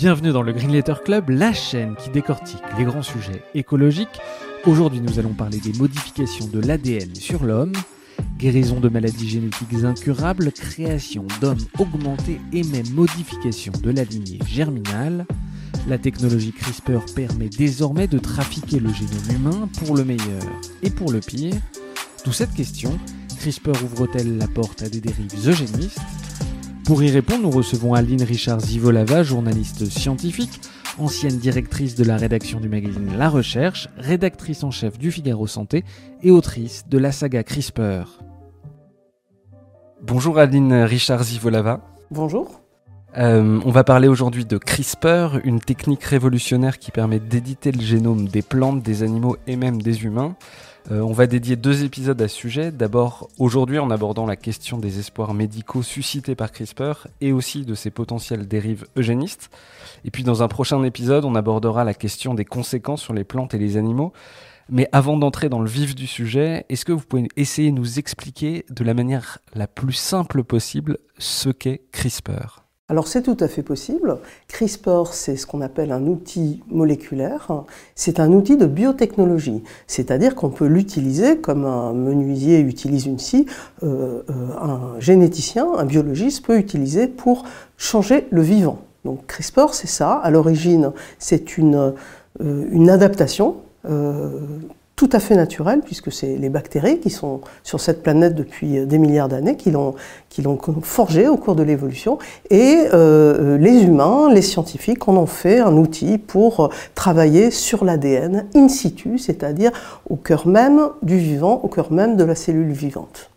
Bienvenue dans le Green Letter Club, la chaîne qui décortique les grands sujets écologiques. Aujourd'hui, nous allons parler des modifications de l'ADN sur l'homme, guérison de maladies génétiques incurables, création d'hommes augmentés et même modification de la lignée germinale. La technologie CRISPR permet désormais de trafiquer le génome humain pour le meilleur et pour le pire. D'où cette question, CRISPR ouvre-t-elle la porte à des dérives eugénistes? Pour y répondre, nous recevons Aline Richard-Zivolava, journaliste scientifique, ancienne directrice de la rédaction du magazine La Recherche, rédactrice en chef du Figaro Santé et autrice de la saga CRISPR. Bonjour Aline Richard-Zivolava. Bonjour. Euh, on va parler aujourd'hui de CRISPR, une technique révolutionnaire qui permet d'éditer le génome des plantes, des animaux et même des humains. Euh, on va dédier deux épisodes à ce sujet. D'abord, aujourd'hui, en abordant la question des espoirs médicaux suscités par CRISPR et aussi de ses potentielles dérives eugénistes. Et puis, dans un prochain épisode, on abordera la question des conséquences sur les plantes et les animaux. Mais avant d'entrer dans le vif du sujet, est-ce que vous pouvez essayer de nous expliquer de la manière la plus simple possible ce qu'est CRISPR? Alors c'est tout à fait possible. CRISPR, c'est ce qu'on appelle un outil moléculaire. C'est un outil de biotechnologie, c'est-à-dire qu'on peut l'utiliser comme un menuisier utilise une scie, euh, euh, un généticien, un biologiste peut utiliser pour changer le vivant. Donc CRISPR, c'est ça. À l'origine, c'est une, euh, une adaptation tout à fait naturel, puisque c'est les bactéries qui sont sur cette planète depuis des milliards d'années, qui l'ont, qui l'ont forgé au cours de l'évolution, et euh, les humains, les scientifiques en ont fait un outil pour travailler sur l'ADN in situ, c'est-à-dire au cœur même du vivant, au cœur même de la cellule vivante.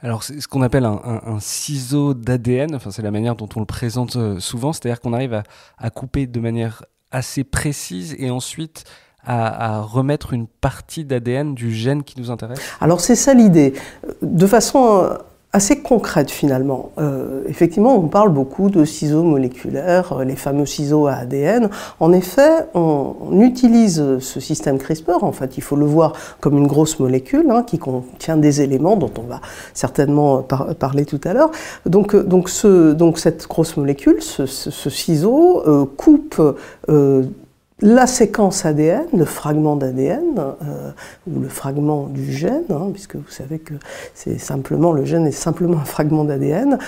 Alors, c'est ce qu'on appelle un, ciseau d'ADN, enfin, c'est la manière dont on le présente euh, souvent, c'est-à-dire qu'on arrive à couper de manière assez précise et ensuite à, remettre une partie d'ADN du gène qui nous intéresse Alors c'est ça l'idée. De façon euh, assez concrète finalement. Euh, effectivement, on parle beaucoup de ciseaux moléculaires, euh, les fameux ciseaux à ADN. En effet, on, utilise ce système CRISPR, en fait, il faut le voir comme une grosse molécule hein, qui contient des éléments dont on va certainement parler tout à l'heure. Donc, donc, ce, donc cette grosse molécule, ce, ciseau, coupe la séquence ADN, le fragment d'ADN, euh, ou le fragment du gène, hein, puisque vous savez que c'est simplement le gène est simplement un fragment d'ADN,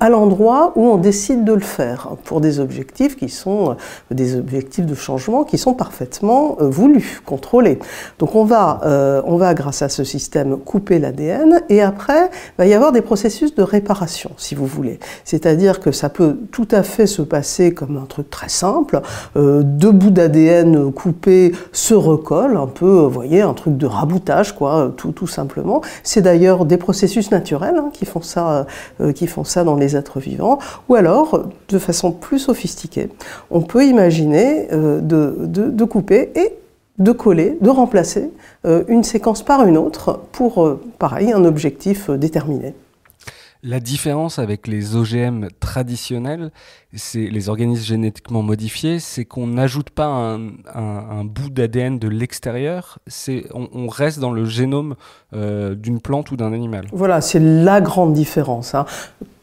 à l'endroit où on décide de le faire, pour des objectifs qui sont euh, des objectifs de changement qui sont parfaitement euh, voulus, contrôlés. Donc on va, euh, on va, grâce à ce système, couper l'ADN, et après, il va y avoir des processus de réparation, si vous voulez. C'est-à-dire que ça peut tout à fait se passer comme un truc très simple, deux bouts d'ADN coupés se recollent, un peu, vous voyez, un truc de raboutage, quoi, tout, tout simplement. C'est d'ailleurs des processus naturels hein, qui font ça, qui ça dans les êtres vivants, ou alors, de façon plus sophistiquée, on peut imaginer euh, de, couper et de coller, de remplacer euh, une séquence par une autre pour, euh, pareil, un objectif déterminé. La différence avec les OGM traditionnels, c'est les organismes génétiquement modifiés, c'est qu'on n'ajoute pas un, bout d'ADN de l'extérieur, c'est on, reste dans le génome d'une plante ou d'un animal. Voilà, c'est la grande différence. Hein.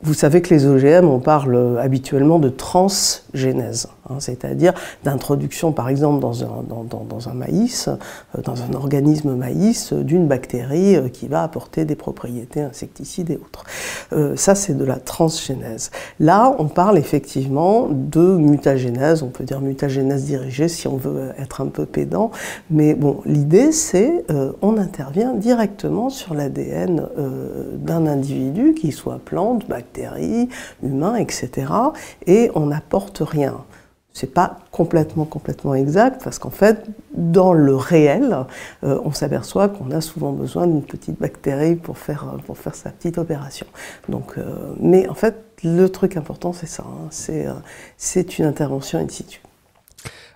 Vous savez que les OGM, on parle habituellement de transgénèse, hein, c'est-à-dire d'introduction, par exemple, dans un, dans, dans, un, maïs, euh, dans un organisme maïs, d'une bactérie euh, qui va apporter des propriétés insecticides et autres. Euh, ça, c'est de la transgénèse. Là, on parle effectivement de mutagénèse, on peut dire mutagénèse dirigée si on veut être un peu pédant, mais bon, l'idée, c'est on intervient directement sur l'ADN d'un individu, qui soit plante, bactérie, humains, etc. Et on n'apporte rien. c'est pas complètement complètement exact parce qu'en fait dans le réel euh, on s'aperçoit qu'on a souvent besoin d'une petite bactérie pour faire pour faire sa petite opération donc euh, mais en fait le truc important c'est ça hein. c'est euh, c'est une intervention in situ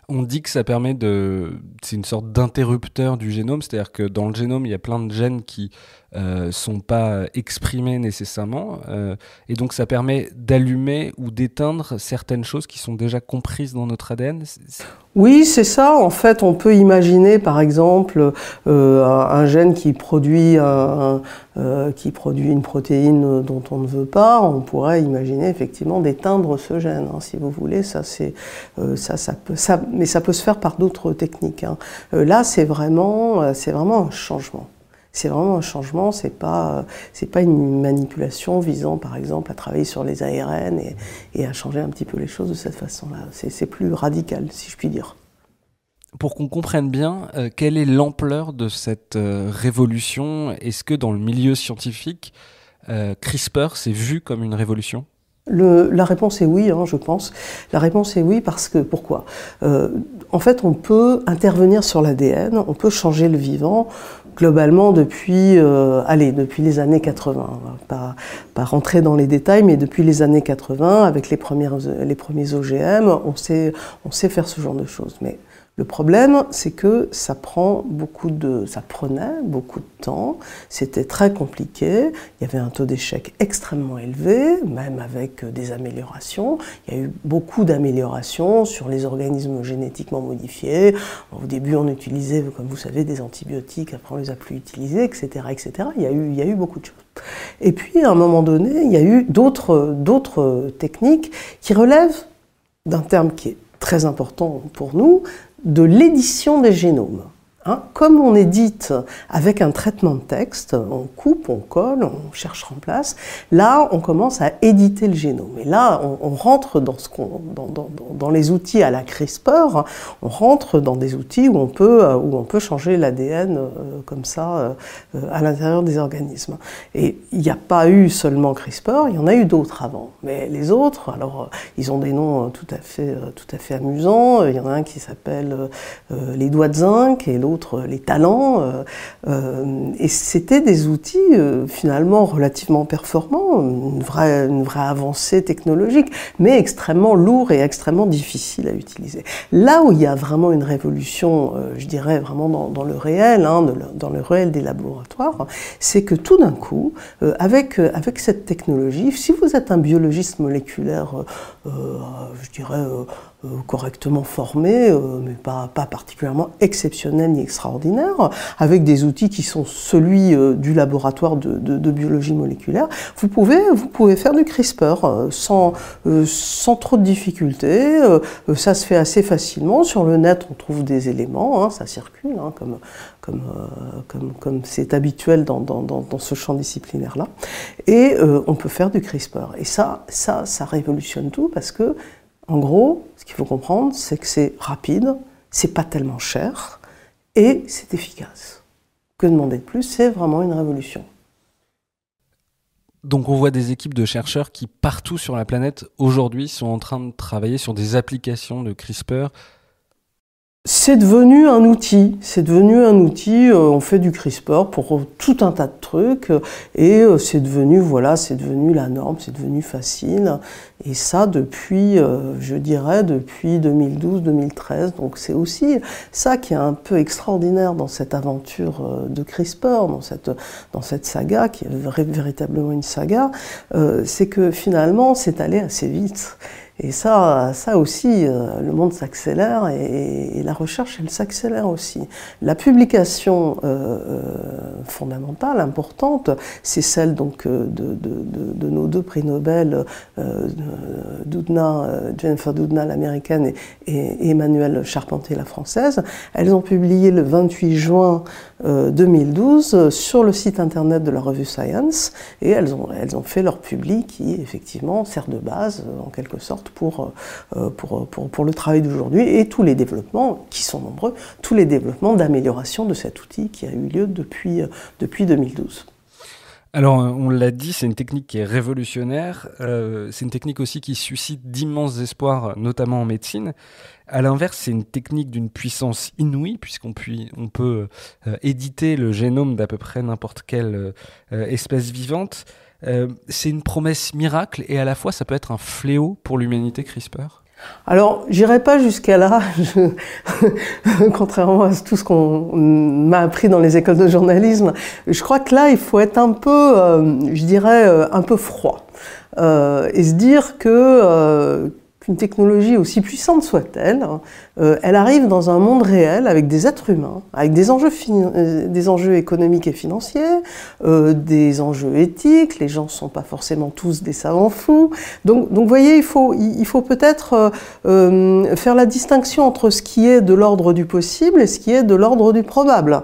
on dit que ça permet de. C'est une sorte d'interrupteur du génome, c'est-à-dire que dans le génome, il y a plein de gènes qui euh, sont pas exprimés nécessairement, euh, et donc ça permet d'allumer ou d'éteindre certaines choses qui sont déjà comprises dans notre ADN. Oui, c'est ça. En fait, on peut imaginer, par exemple, euh, un gène qui produit, euh, qui produit une protéine dont on ne veut pas. On pourrait imaginer effectivement d'éteindre ce gène, hein, si vous voulez. Ça, c'est ça, ça, mais ça peut se faire par d'autres techniques. Hein. là, c'est vraiment, c'est vraiment un changement. C'est vraiment un changement, c'est pas, c'est pas une manipulation visant par exemple à travailler sur les ARN et, et à changer un petit peu les choses de cette façon-là. C'est plus radical, si je puis dire. Pour qu'on comprenne bien, euh, quelle est l'ampleur de cette euh, révolution? Est-ce que dans le milieu scientifique, euh, CRISPR s'est vu comme une révolution? Le, la réponse est oui, hein, je pense. La réponse est oui parce que pourquoi? Euh, En fait, on peut intervenir sur l'ADN, on peut changer le vivant globalement depuis, euh, allez, depuis les années 80. Pas, pas rentrer dans les détails, mais depuis les années 80, avec les, premières, les premiers OGM, on sait, on sait faire ce genre de choses. Mais le problème, c'est que ça prend beaucoup de, ça prenait beaucoup de temps. C'était très compliqué. Il y avait un taux d'échec extrêmement élevé, même avec des améliorations. Il y a eu beaucoup d'améliorations sur les organismes génétiquement modifiés. Au début, on utilisait, comme vous savez, des antibiotiques. Après, on les a plus utilisés, etc., etc. Il y a eu, il y a eu beaucoup de choses. Et puis, à un moment donné, il y a eu d'autres, d'autres techniques qui relèvent d'un terme qui est très important pour nous, de l'édition des génomes. Hein, comme on édite avec un traitement de texte, on coupe, on colle, on cherche remplace, là on commence à éditer le génome. Et là on, rentre dans, les outils à la CRISPR, on rentre dans des outils où on peut, euh, changer l'ADN euh, comme ça euh, à l'intérieur des organismes. Et il n'y a pas eu seulement CRISPR, il y en a eu d'autres avant. Mais les autres, alors ils ont des noms tout à fait amusants. Il y en a un qui s'appelle les doigts de zinc et l'autre les talents. Euh, euh, et c'était des outils euh, finalement relativement performants, une vraie, avancée technologique, mais extrêmement lourd et extrêmement difficile à utiliser. Là où il y a vraiment une révolution, je dirais vraiment dans, le réel, hein, dans le réel des laboratoires, c'est que tout d'un coup, avec, avec cette technologie, si vous êtes un biologiste moléculaire, je dirais correctement formé, euh, mais pas, pas particulièrement exceptionnel ni extraordinaire, avec des outils qui sont celui euh, du laboratoire de, de, biologie moléculaire, vous pouvez, vous pouvez faire du CRISPR sans, sans trop de difficultés. ça se fait assez facilement. Sur le net, on trouve des éléments, hein, ça circule, hein, comme comme comme comme c'est habituel dans, dans, dans, ce champ disciplinaire là et on peut faire du CRISPR et ça ça ça révolutionne tout parce que en gros, ce qu'il faut comprendre, c'est que c'est rapide, c'est pas tellement cher et c'est efficace. Que demander de plus? C'est vraiment une révolution. Donc on voit des équipes de chercheurs qui partout sur la planète aujourd'hui sont en train de travailler sur des applications de CRISPR c'est devenu un outil, c'est devenu un outil, euh, on fait du CRISPR pour tout un tas de trucs et euh, c'est devenu voilà, c'est devenu la norme, c'est devenu facile et ça depuis euh, je dirais depuis 2012-2013. Donc c'est aussi ça qui est un peu extraordinaire dans cette aventure de CRISPR, dans cette dans cette saga qui est véritablement une saga, c'est que finalement c'est allé assez vite. Et ça, ça aussi, euh, le monde s'accélère et, la recherche, elle s'accélère aussi. La publication euh, euh, fondamentale, importante, c'est celle donc de, de, de, de, nos deux prix Nobel, Doudna, Jennifer Doudna, l'américaine, et, et, Emmanuel Charpentier, la française. Elles ont publié le 28 juin 2012 sur le site internet de la revue Science et elles ont, elles ont fait leur public qui effectivement sert de base en quelque sorte pour, euh, pour, pour, pour le travail d'aujourd'hui et tous les développements, qui sont nombreux, tous les développements d'amélioration de cet outil qui a eu lieu depuis, euh, depuis 2012. Alors, on l'a dit, c'est une technique qui est révolutionnaire. Euh, c'est une technique aussi qui suscite d'immenses espoirs, notamment en médecine. À l'inverse, c'est une technique d'une puissance inouïe, puisqu'on on peut éditer le génome d'à peu près n'importe quelle espèce vivante. C'est une promesse miracle et à la fois, ça peut être un fléau pour l'humanité CRISPR? Alors, j'irai pas jusqu'à là, contrairement à tout ce qu'on m'a appris dans les écoles de journalisme. Je crois que là, il faut être un peu, euh, je dirais, euh, un peu froid. Euh, et se dire que une technologie, aussi puissante soit-elle, euh, elle arrive dans un monde réel avec des êtres humains, avec des enjeux, euh, des enjeux économiques et financiers, euh, des enjeux éthiques. Les gens ne sont pas forcément tous des savants fous. Donc, donc vous voyez, il faut, il faut peut-être faire la distinction entre ce qui est de l'ordre du possible et ce qui est de l'ordre du probable.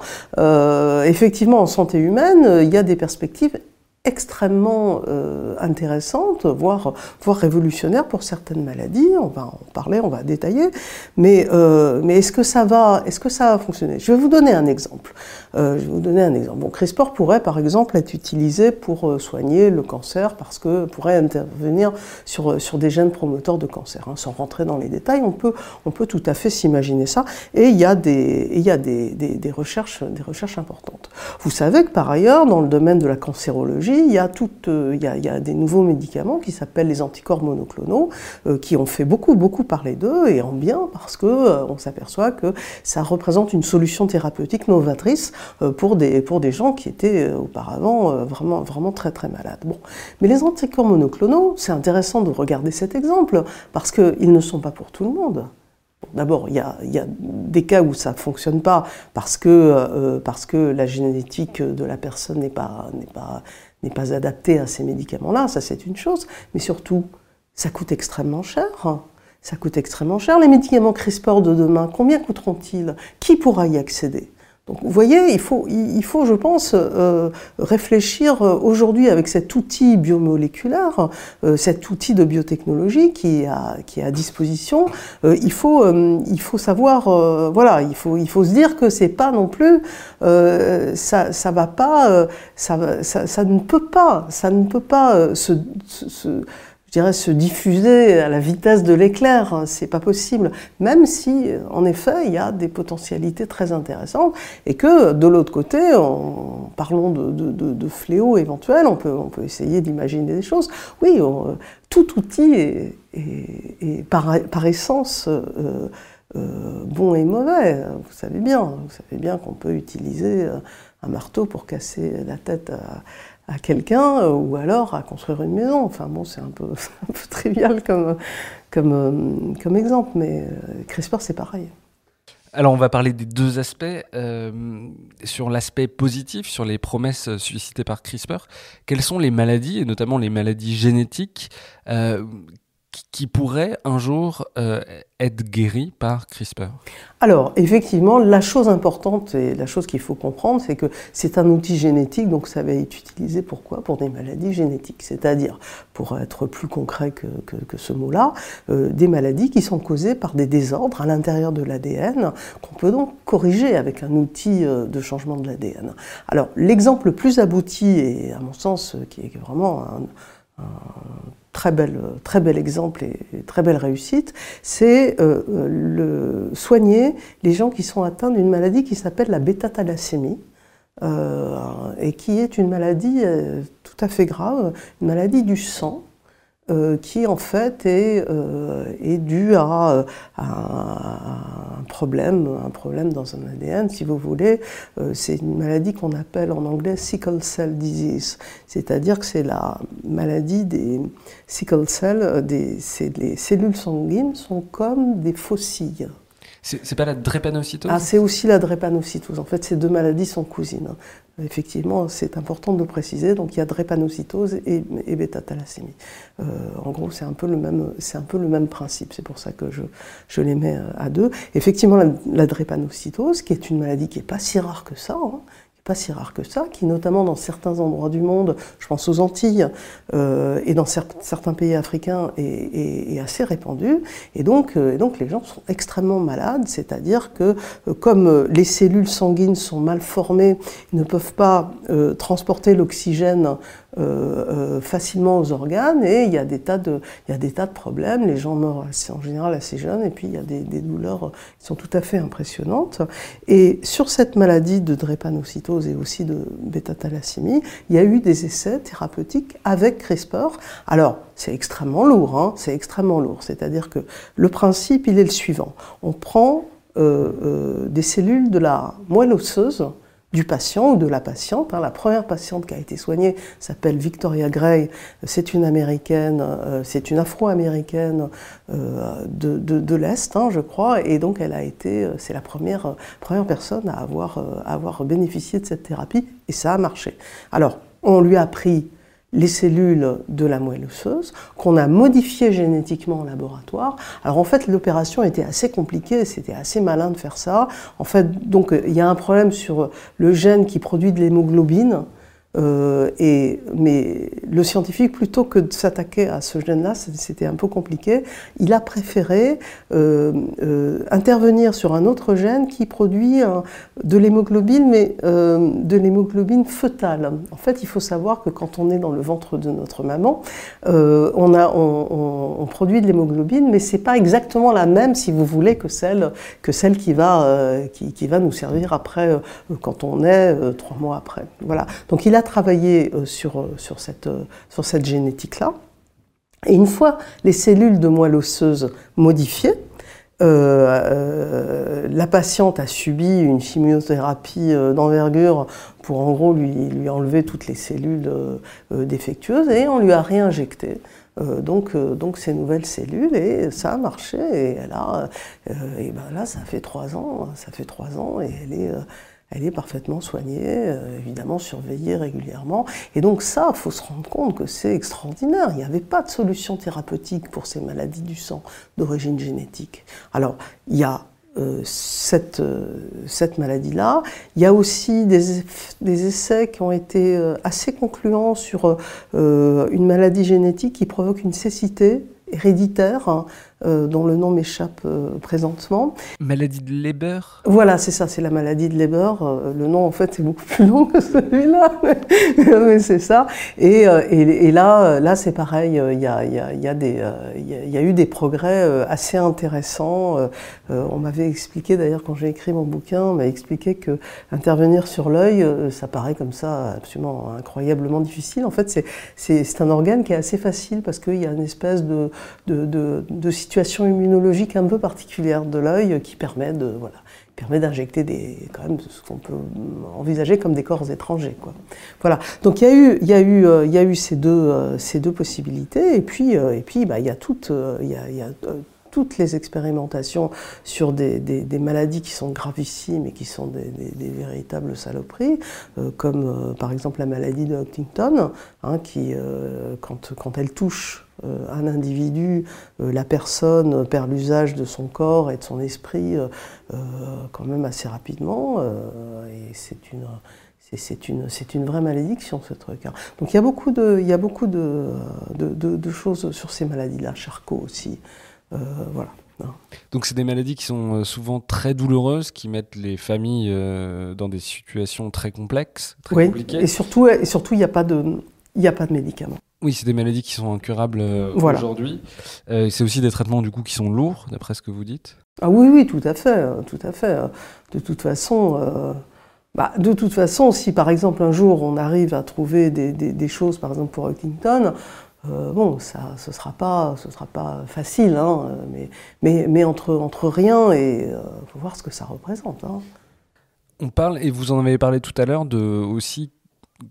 effectivement, en santé humaine, il y a des perspectives extrêmement euh, intéressante, voire, voire révolutionnaire pour certaines maladies. On va en parler, on va détailler. Mais, euh, mais est-ce que ça va, est-ce que ça va fonctionner Je vais vous donner un exemple. Euh, je vais vous donner un exemple. Bon, CRISPR pourrait, par exemple, être utilisé pour euh, soigner le cancer parce que pourrait intervenir sur, sur des gènes promoteurs de cancer. Hein. Sans rentrer dans les détails, on peut, on peut tout à fait s'imaginer ça. Et il y a des, il y a des, des, des recherches, des recherches importantes. Vous savez que par ailleurs, dans le domaine de la cancérologie il y a, euh, il, y a, des nouveaux médicaments qui s'appellent les anticorps monoclonaux, euh, qui ont fait beaucoup, beaucoup parler d'eux, et en bien, parce que euh, on s'aperçoit que ça représente une solution thérapeutique novatrice pour, des, pour des gens qui étaient auparavant vraiment, vraiment très, très malades. Bon. Mais les anticorps monoclonaux, c'est intéressant de regarder cet exemple, parce qu'ils ne sont pas pour tout le monde. D'abord, il y, a, des cas où ça ne fonctionne pas parce que, parce que la génétique de la personne n'est pas, pas, pas adapté à ces médicaments-là, ça c'est une chose, mais surtout, ça coûte extrêmement cher. Ça coûte extrêmement cher. Les médicaments CRISPR de demain, combien coûteront-ils? Qui pourra y accéder? Donc, vous voyez, il faut, il faut je pense, euh, réfléchir euh, aujourd'hui avec cet outil biomoléculaire, euh, cet outil de biotechnologie qui est à, qui est à disposition. il, faut, il faut savoir, voilà, il faut, il faut se dire que c'est pas non plus, ça, ça va pas, ça, ça, ça, ne peut pas, ça ne peut pas se, se dirais, se diffuser à la vitesse de l'éclair. Hein, c'est pas possible. Même si, en effet, il y a des potentialités très intéressantes et que, de l'autre côté, en parlons de, fléaux éventuels, on peut, essayer d'imaginer des choses. Oui, tout outil est, par, essence euh, euh, bon et mauvais. Vous savez bien, vous savez bien qu'on peut utiliser un marteau pour casser la tête à à quelqu'un euh, ou alors à construire une maison. Enfin bon, c'est un peu, un peu trivial comme, comme, euh, exemple, mais euh, CRISPR c'est pareil. Alors on va parler des deux aspects. sur l'aspect positif, sur les promesses suscitées par CRISPR, quelles sont les maladies, et notamment les maladies génétiques, qui pourrait un jour euh, être guéri par CRISPR Alors, effectivement, la chose importante et la chose qu'il faut comprendre, c'est que c'est un outil génétique, donc ça va être utilisé pourquoi Pour des maladies génétiques, c'est-à-dire, pour être plus concret que, que, ce mot-là, euh, des maladies qui sont causées par des désordres à l'intérieur de l'ADN, qu'on peut donc corriger avec un outil euh, de changement de l'ADN. Alors, l'exemple le plus abouti, et à mon sens, qui est vraiment un, très bel, très bel exemple et très belle réussite, c'est euh, le soigner les gens qui sont atteints d'une maladie qui s'appelle la bêta-thalassémie. Euh, et qui est une maladie euh, tout à fait grave, une maladie du sang, euh, qui en fait est, euh, est dû à, euh, un problème, un problème dans un ADN, si vous voulez. c'est une maladie qu'on appelle en anglais sickle cell disease, c'est-à-dire que c'est la maladie des sickle cell, des, les cellules sanguines sont comme des faucilles. C'est pas la drépanocytose? Ah, c'est aussi la drépanocytose. En fait, ces deux maladies sont cousines. Effectivement, c'est important de le préciser. Donc, il y a drépanocytose et, et bêta-thalassémie. Euh, en gros, c'est un peu le même, un peu le même principe. C'est pour ça que je, je, les mets à deux. Effectivement, la, drépanocytose, qui est une maladie qui est pas si rare que ça, hein, pas si rare que ça, qui notamment dans certains endroits du monde, je pense aux Antilles euh, et dans certains pays africains, est, assez répandu. Et donc, euh, les gens sont extrêmement malades, c'est-à-dire que euh, comme les cellules sanguines sont mal formées, ils ne peuvent pas transporter l'oxygène facilement aux organes et il y, a des tas de, problèmes. Les gens meurent en général assez jeunes et puis il y a des douleurs qui sont tout à fait impressionnantes. Et sur cette maladie de drépanocytose, et aussi de bêta-thalassémie, il y a eu des essais thérapeutiques avec CRISPR. Alors, c'est extrêmement lourd, hein, c'est extrêmement lourd. C'est-à-dire que le principe, il est le suivant. On prend euh, euh, des cellules de la moelle osseuse, du patient ou de la patiente. Hein. La première patiente qui a été soignée s'appelle Victoria Gray. C'est une américaine, euh, c'est une afro-américaine euh, de, de, l'Est, hein, je crois, et donc elle a été, euh, c'est la première, première personne à avoir, à avoir bénéficié de cette thérapie, et ça a marché. Alors, on lui a pris les cellules de la moelle osseuse qu'on a modifiées génétiquement en laboratoire. Alors en fait, l'opération était assez compliquée, c'était assez malin de faire ça. En fait, donc il y a un problème sur le gène qui produit de l'hémoglobine. Euh, et, mais le scientifique, plutôt que de s'attaquer à ce gène-là, c'était un peu compliqué, il a préféré euh, euh, intervenir sur un autre gène qui produit de l'hémoglobine, mais de l'hémoglobine fœtale. En fait, il faut savoir que quand on est dans le ventre de notre maman, on, produit de l'hémoglobine, mais c'est pas exactement la même, si vous voulez, que celle, que celle qui, va, qui va nous servir après, quand on est trois mois après. Voilà. Donc il a travaillé euh, sur, euh, sur cette, euh, sur cette génétique-là. Et une fois les cellules de moelle osseuse modifiées, la patiente a subi une chimiothérapie d'envergure pour en gros lui, lui, enlever toutes les cellules défectueuses et on lui a réinjecté donc, donc ces nouvelles cellules et ça a marché et a, et ben là ça fait trois ans, ça fait trois ans et elle est elle est parfaitement soignée, euh, évidemment surveillée régulièrement. Et donc ça, il faut se rendre compte que c'est extraordinaire. Il n'y avait pas de solution thérapeutique pour ces maladies du sang d'origine génétique. Alors, il y a euh, cette, euh, cette maladie-là. Il y a aussi des, essais qui ont été assez concluants sur une maladie génétique qui provoque une cécité héréditaire hein, euh, dont le nom m'échappe euh, présentement. Maladie de Leber? Voilà, c'est ça, c'est la maladie de Leber. Euh, le nom, en fait, est beaucoup plus long que celui-là, mais, c'est ça. Et, et, là, là c'est pareil, il y a, y, a, y, a y a, eu des progrès assez intéressants. on m'avait expliqué, d'ailleurs, quand j'ai écrit mon bouquin, on m'a expliqué que intervenir sur l'œil, ça paraît comme ça absolument incroyablement difficile. En fait, c'est un organe qui est assez facile parce qu'il y a une espèce de, de, de, de situation situation immunologique un peu particulière de l'œil qui permet de voilà, permet d'injecter des quand même ce qu'on peut envisager comme des corps étrangers quoi. Voilà. Donc il y a eu il y a eu euh, il y a eu ces deux euh, ces deux possibilités et puis euh, et puis bah il y a toutes il y a, y a toutes les expérimentations sur des, des, maladies qui sont gravissimes et qui sont des, véritables saloperies, comme par exemple la maladie de Huntington, hein, qui, quand, quand, elle touche un individu, euh, la personne perd l'usage de son corps et de son esprit euh, quand même assez rapidement. et c'est une, c'est une, une, vraie malédiction ce truc. Hein. Donc il y a beaucoup de, il y a beaucoup de, de, de choses sur ces maladies-là, Charcot aussi. voilà. Hein. Donc c'est des maladies qui sont souvent très douloureuses, qui mettent les familles dans des situations très complexes, très oui, compliquées. Et surtout, et surtout, il n'y a pas de, il n'y a pas de médicaments. Oui, c'est des maladies qui sont incurables euh, aujourd'hui. Euh, c'est aussi des traitements du coup qui sont lourds, d'après ce que vous dites. Ah oui, oui, tout à fait, euh, tout à fait. De toute façon, bah, de toute façon, si par exemple un jour on arrive à trouver des, choses, par exemple pour Huntington, bon, ça, ce sera pas, ce sera pas facile, hein, mais, mais, mais, entre, entre rien et faut voir ce que ça représente. Hein. On parle et vous en avez parlé tout à l'heure de aussi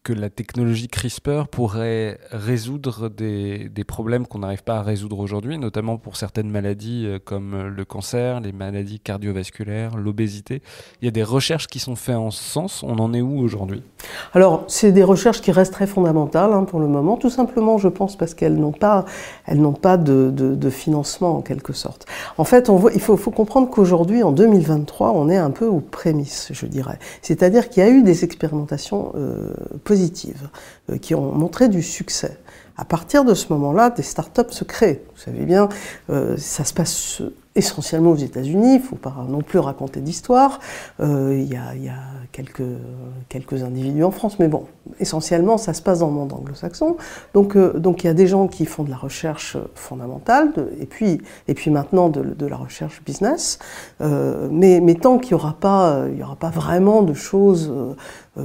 que la technologie CRISPR pourrait résoudre des, des problèmes qu'on n'arrive pas à résoudre aujourd'hui, notamment pour certaines maladies euh, comme le cancer, les maladies cardiovasculaires, l'obésité. Il y a des recherches qui sont faites en ce sens. On en est où aujourd'hui? Alors, c'est des recherches qui restent très fondamentales hein, pour le moment, tout simplement, je pense, parce qu'elles n'ont pas, elles n'ont pas de, de, financement en quelque sorte. En fait, on voit, il faut, faut comprendre qu'aujourd'hui, en 2023, on est un peu aux prémices, je dirais. C'est-à-dire qu'il y a eu des expérimentations euh, positives euh, qui ont montré du succès. À partir de ce moment-là, des startups se créent. Vous savez bien, euh, ça se passe essentiellement aux États-Unis, il ne faut pas non plus raconter d'histoire. Euh, il y, a, quelques, quelques individus en France, mais bon, essentiellement, ça se passe dans le monde anglo-saxon. Donc, il y a des gens qui font de la recherche fondamentale, et, puis, et puis maintenant de, la recherche business. Mais, mais tant qu'il n'y aura, aura pas vraiment de choses,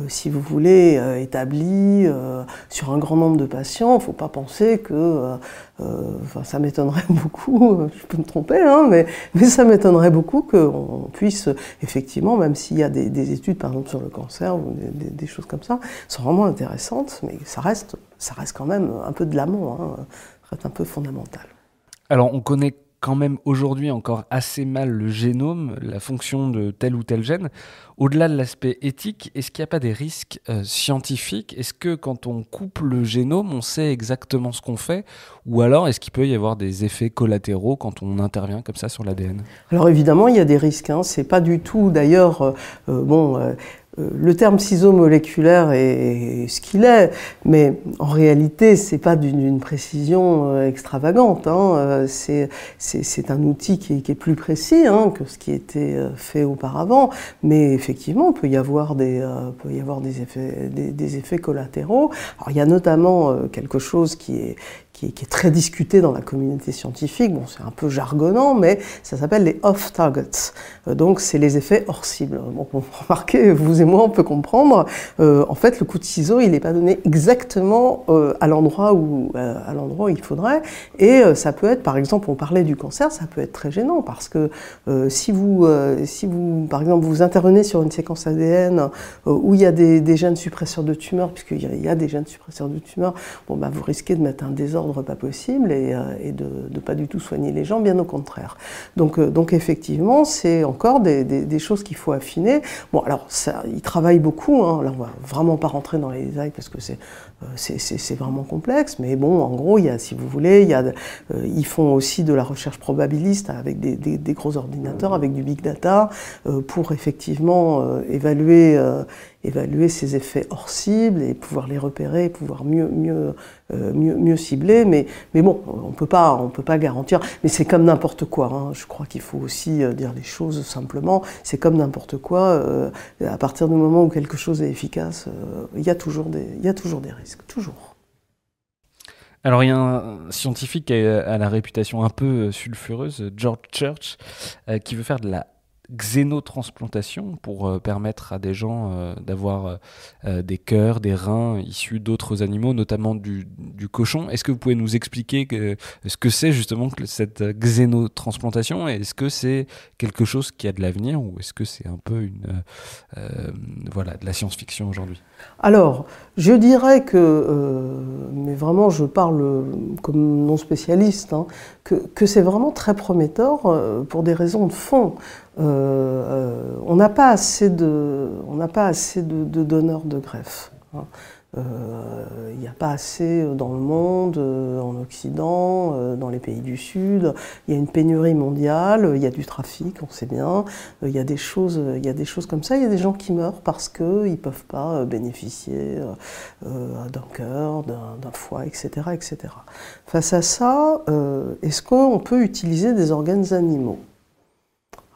si vous voulez, établies sur un grand nombre de patients, il ne faut pas penser que, enfin, ça m'étonnerait beaucoup, je peux me tromper, hein, mais, mais ça m'étonnerait beaucoup qu'on puisse, effectivement, même s'il y a des, des, études, par exemple, sur le cancer ou des, choses comme ça, sont vraiment intéressantes, mais ça reste, ça reste quand même un peu de l'amont, hein, ça reste un peu fondamental. Alors, on connaît quand même aujourd'hui encore assez mal le génome, la fonction de tel ou tel gène. Au-delà de l'aspect éthique, est-ce qu'il n'y a pas des risques euh, scientifiques? Est-ce que quand on coupe le génome, on sait exactement ce qu'on fait? Ou alors est-ce qu'il peut y avoir des effets collatéraux quand on intervient comme ça sur l'ADN Alors évidemment, il y a des risques. Hein. C'est pas du tout d'ailleurs, euh, bon. Euh, le terme ciseau moléculaire est ce qu'il est, mais en réalité, c'est pas d'une précision extravagante. Hein. C'est un outil qui est, plus précis hein, que ce qui était fait auparavant, mais effectivement, il peut y avoir des, euh, peut y avoir des effets, des, effets collatéraux. Il y a notamment euh, quelque chose qui est, qui est, très discuté dans la communauté scientifique. Bon, c'est un peu jargonnant, mais ça s'appelle les off-targets. Euh, donc, c'est les effets hors cible. Bon, remarquez, vous et moi, on peut comprendre. Euh, en fait, le coup de ciseau, il n'est pas donné exactement euh, à l'endroit où, à l'endroit il faudrait. Et ça peut être, par exemple, on parlait du cancer, ça peut être très gênant parce que si vous, si vous, par exemple, vous intervenez sur une séquence ADN où il y a des, des gènes suppresseurs de tumeurs, puisqu'il y, y, a des gènes suppresseurs de tumeurs, bon, bah, vous risquez de mettre un désordre pas possible et, euh, de ne pas du tout soigner les gens, bien au contraire. Donc, euh, donc effectivement, c'est encore des, choses qu'il faut affiner. Bon, alors, ils travaillent beaucoup, hein. là on va vraiment pas rentrer dans les détails parce que c'est c'est vraiment complexe, mais bon, en gros, il y a, si vous voulez, il y a, euh, ils font aussi de la recherche probabiliste avec des, gros ordinateurs, avec du big data, euh, pour effectivement euh, évaluer, évaluer ces effets hors cible et pouvoir les repérer, pouvoir mieux, mieux, mieux, mieux cibler. Mais, mais bon, on peut pas, on peut pas garantir. Mais c'est comme n'importe quoi. Hein. Je crois qu'il faut aussi dire les choses simplement. C'est comme n'importe quoi. à partir du moment où quelque chose est efficace, il y a toujours des, il y a toujours des risques toujours. Alors il y a un scientifique a la réputation un peu sulfureuse, George Church, euh, qui veut faire de la xénotransplantation pour euh, permettre à des gens euh, d'avoir euh, des cœurs, des reins issus d'autres animaux, notamment du, cochon. Est-ce que vous pouvez nous expliquer que, ce que c'est justement que cette xénotransplantation Est-ce que c'est quelque chose qui a de l'avenir ou est-ce que c'est un peu voilà, de la science-fiction aujourd'hui? Alors, je dirais que, mais vraiment je parle comme non spécialiste, hein, que, que c'est vraiment très prometteur pour des raisons de fond. Euh, on n'a pas assez de, on n'a pas assez de, donneurs de greffe. Hein. Il euh, n'y a pas assez dans le monde, euh, en Occident, euh, dans les pays du Sud. Il y a une pénurie mondiale, il y a du trafic, on sait bien. Il y a des choses, il y a des choses comme ça. Il y a des gens qui meurent parce qu'ils ne peuvent pas bénéficier d'un cœur, d'un foie, etc., etc. Face à ça, est-ce qu'on peut utiliser des organes animaux?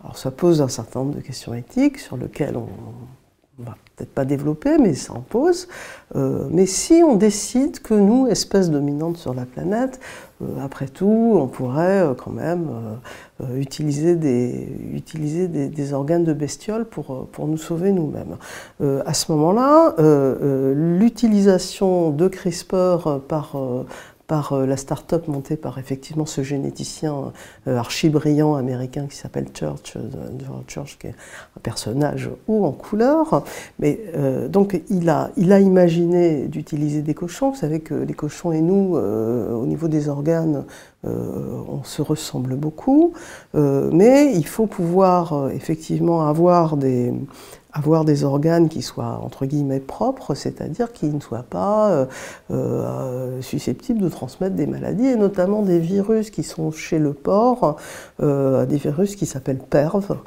Alors ça pose un certain nombre de questions éthiques sur lesquelles on ne va peut-être pas développer, mais ça en pose. Euh, mais si on décide que nous, espèces dominantes sur la planète, euh, après tout, on pourrait euh, quand même utiliser, des, utiliser des, organes de bestioles pour, pour nous sauver nous-mêmes. à ce moment-là, l'utilisation de CRISPR par par la start-up montée par effectivement ce généticien archi-brillant américain qui s'appelle Church, Church, qui est un personnage haut en couleur. Mais donc il a, il a imaginé d'utiliser des cochons. Vous savez que les cochons et nous, au niveau des organes, on se ressemble beaucoup, mais il faut pouvoir effectivement avoir des, avoir des organes qui soient entre guillemets propres, c'est-à-dire qui ne soient pas euh, euh, susceptibles de transmettre des maladies, et notamment des virus qui sont chez le porc, euh, des virus qui s'appellent PERV,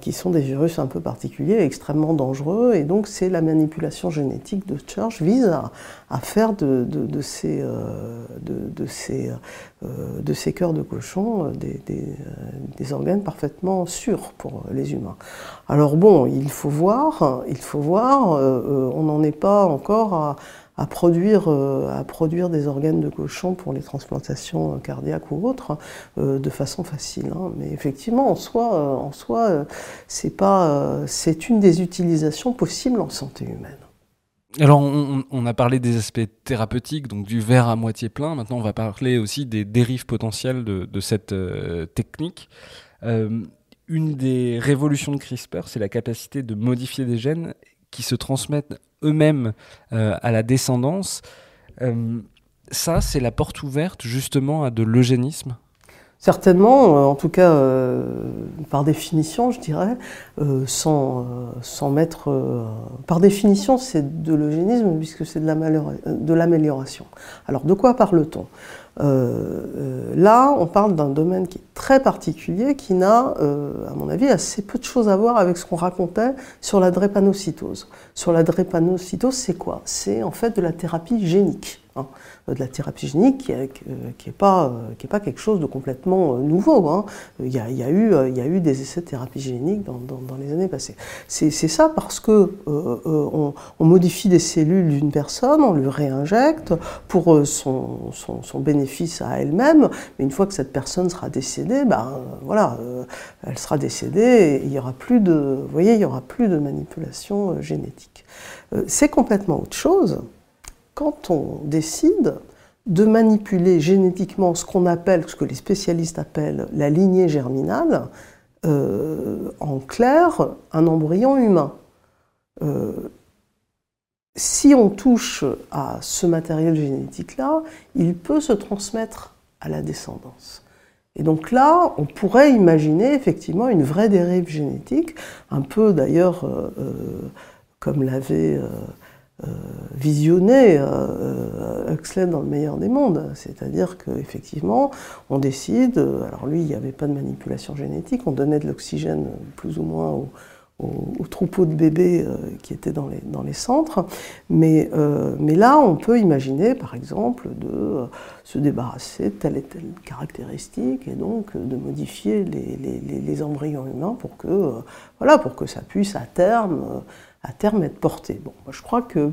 qui sont des virus un peu particuliers, extrêmement dangereux, et donc c'est la manipulation génétique de Church vise à, faire de, ces, de, de ces cœurs de cochon des, des, organes parfaitement sûrs pour les humains. Alors bon, il faut voir, euh, euh, on n'en est pas encore à, produire, euh, à des organes de cochon pour les transplantations cardiaques ou autres de façon facile. Hein. Mais effectivement, en soi, c'est une des utilisations possibles en santé humaine. Alors, on, a parlé des aspects thérapeutiques, donc du verre à moitié plein. Maintenant, on va parler aussi des dérives potentielles de, cette technique une des révolutions de CRISPR, c'est la capacité de modifier des gènes qui se transmettent eux-mêmes euh, à la descendance. Euh, ça, c'est la porte ouverte justement à de l'eugénisme Certainement, euh, en tout cas par définition, je dirais, sans, sans mettre... par définition, c'est de l'eugénisme puisque c'est de l'amélioration. Alors de quoi parle-t-on? Euh, euh, là, on parle d'un domaine qui est très particulier, qui n'a, euh, à mon avis, assez peu de choses à voir avec ce qu'on racontait sur la drépanocytose. Sur la drépanocytose, c'est quoi? C'est en fait de la thérapie génique. Hein, de la thérapie génique qui n'est est pas, qui est pas quelque chose de complètement nouveau. Hein. Il, y a, eu, il y a eu des essais de thérapie génique dans, dans, les années passées. C'est ça parce que on, modifie des cellules d'une personne, on lui réinjecte pour son, son, son bénéfice à elle-même, mais une fois que cette personne sera décédée, ben voilà, euh, elle sera décédée et il y aura plus de, voyez, il y aura plus de manipulation euh, génétique. Euh, c'est complètement autre chose quand on décide de manipuler génétiquement ce qu'on appelle, ce que les spécialistes appellent la lignée germinale, en clair, un embryon humain si on touche à ce matériel génétique-là, il peut se transmettre à la descendance. Et donc là, on pourrait imaginer effectivement une vraie dérive génétique, un peu d'ailleurs euh, euh, comme l'avait euh, visionné Huxley dans le meilleur des mondes. C'est-à-dire qu'effectivement, on décide, alors lui, il n'y avait pas de manipulation génétique, on donnait de l'oxygène plus ou moins aux, aux, troupeaux de bébés euh, qui étaient dans les, centres. Mais, euh, là, on peut imaginer, par exemple, de euh, se débarrasser de telle et telle caractéristique et donc de modifier les, les, les embryons humains pour que, voilà, pour que ça puisse à terme, à terme être porté. Bon, je crois que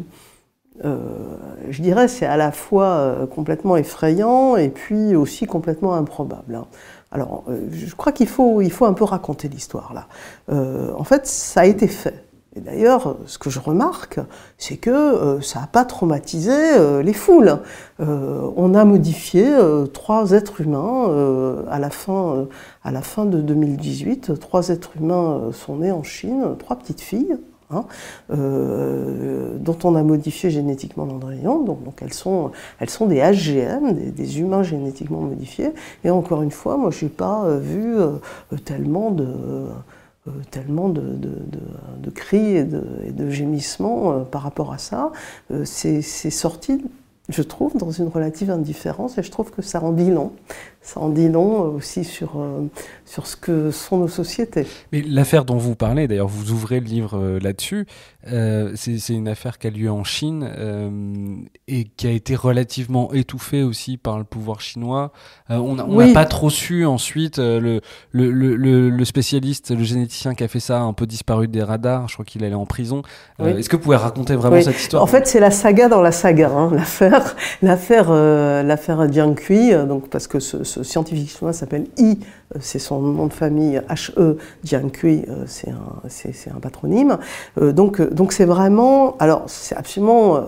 je dirais c'est à la fois complètement effrayant et puis aussi complètement improbable. Hein. Alors, euh, je crois qu'il faut, il faut un peu raconter l'histoire là. Euh, en fait, ça a été fait. Et d'ailleurs, ce que je remarque, c'est que euh, ça n'a pas traumatisé les foules. on a modifié trois êtres humains à, la fin, à la fin de 2018. Trois êtres humains sont nés en Chine, trois petites filles. Hein, euh, dont on a modifié génétiquement l'embryon. Donc, elles, sont, elles sont des HGM, des, humains génétiquement modifiés. Et encore une fois, moi, je n'ai pas euh, vu euh, tellement de tellement de, de, cris et de, et de gémissements par rapport à ça. c'est sorti je trouve, dans une relative indifférence, et je trouve que ça en dit long. Ça en dit long aussi sur, euh, sur ce que sont nos sociétés. Mais l'affaire dont vous parlez, d'ailleurs, vous ouvrez le livre euh, là-dessus, euh, c'est une affaire qui a lieu en Chine et qui a été relativement étouffée aussi par le pouvoir chinois. on n'a pas trop su ensuite, le, le, le, le, spécialiste, le généticien qui a fait ça a un peu disparu des radars, je crois qu'il allait en prison. Est-ce que vous pouvez raconter vraiment cette histoire? En fait, c'est la saga dans la saga, hein, l'affaire l'affaire, l'affaire, Jiang Kui, donc parce que ce, scientifique chinois s'appelle Yi, euh, c'est son nom de famille, H-E, Jiang Kui, euh, c'est un, c'est, un patronyme. Euh, donc, donc c'est vraiment, alors c'est absolument,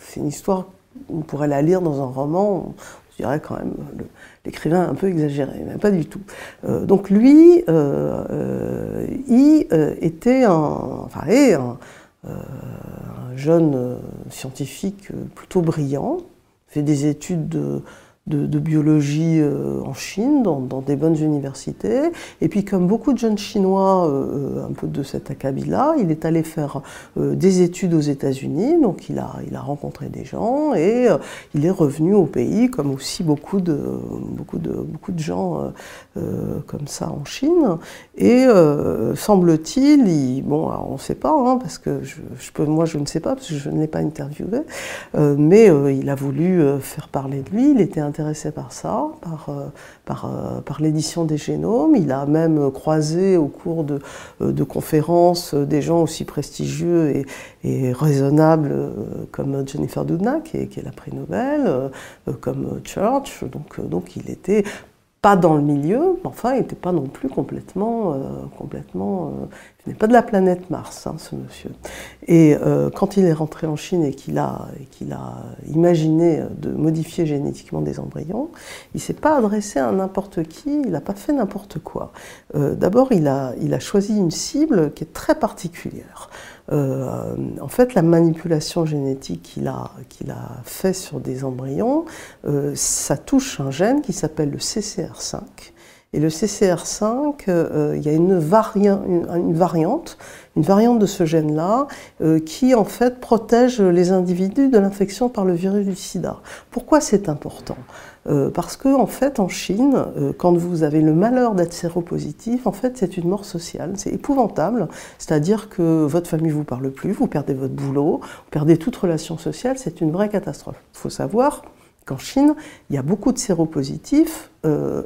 c'est une histoire on pourrait la lire dans un roman, je dirais quand même l'écrivain un peu exagéré, mais pas du tout. Euh, donc lui, euh, euh, était un, enfin, un jeune scientifique plutôt brillant, fait des études de, biologie euh, en Chine, dans, des bonnes universités. Et puis, comme beaucoup de jeunes Chinois, euh, euh, un peu de cet acabit-là, il est allé faire des études aux États-Unis. Donc, il a, il a rencontré des gens et il est revenu au pays, comme aussi beaucoup de, beaucoup de, beaucoup de gens comme ça en Chine. Et semble-t-il, bon, on ne sait pas, hein, parce que je, peux, moi je ne sais pas, parce que je ne l'ai pas interviewé, mais il a voulu faire parler de lui. Il était par ça, par, euh, par, euh, par l'édition des génomes. Il a même croisé au cours de, euh, de conférences des gens aussi prestigieux et, et raisonnables comme Jennifer Doudna, qui est, qui est la prix Nobel, comme Church. Donc, donc il était pas dans le milieu, mais enfin, il n'était pas non plus complètement. Euh, complètement euh, il n'est pas de la planète Mars, hein, ce monsieur. Et euh, quand il est rentré en Chine et qu'il a, qu'il a imaginé de modifier génétiquement des embryons, il ne s'est pas adressé à n'importe qui, il n'a pas fait n'importe quoi. D'abord, il a, il a choisi une cible qui est très particulière. Euh, en fait, la manipulation génétique qu'il a, fait sur des embryons, euh, ça touche un gène qui s'appelle le CCR5. Et le CCR5, euh, il y a une, une, variante, une variante de ce gène-là, qui en fait protège les individus de l'infection par le virus du sida. Pourquoi c'est important? Euh, parce que en fait, en Chine, euh, quand vous avez le malheur d'être séropositif, en fait, c'est une mort sociale, c'est épouvantable. C'est-à-dire que votre famille vous parle plus, vous perdez votre boulot, vous perdez toute relation sociale, c'est une vraie catastrophe. Il faut savoir qu'en Chine, il y a beaucoup de séropositifs euh,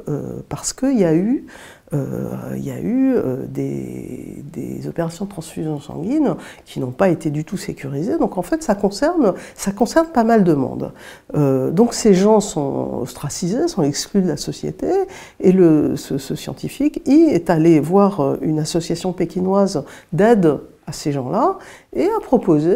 parce qu'il y a eu il y a eu euh, des, opérations de transfusion sanguine qui n'ont pas été du tout sécurisées. Donc en fait, ça concerne, ça concerne pas mal de monde. Euh, donc ces gens sont ostracisés, sont exclus de la société. Et le, ce, scientifique il est allé voir une association pékinoise d'aide à ces gens-là et a proposé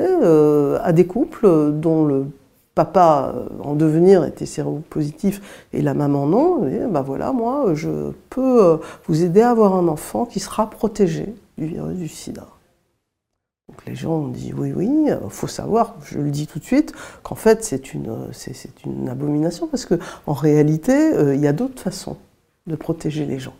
à des couples dont le papa euh, en devenir était séropositif et la maman non, et ben voilà, moi je peux euh, vous aider à avoir un enfant qui sera protégé du virus du sida. Donc les gens ont dit oui, oui, il faut savoir, je le dis tout de suite, qu'en fait c'est une, c'est, une abomination parce qu'en réalité, euh, il y a d'autres façons de protéger les gens.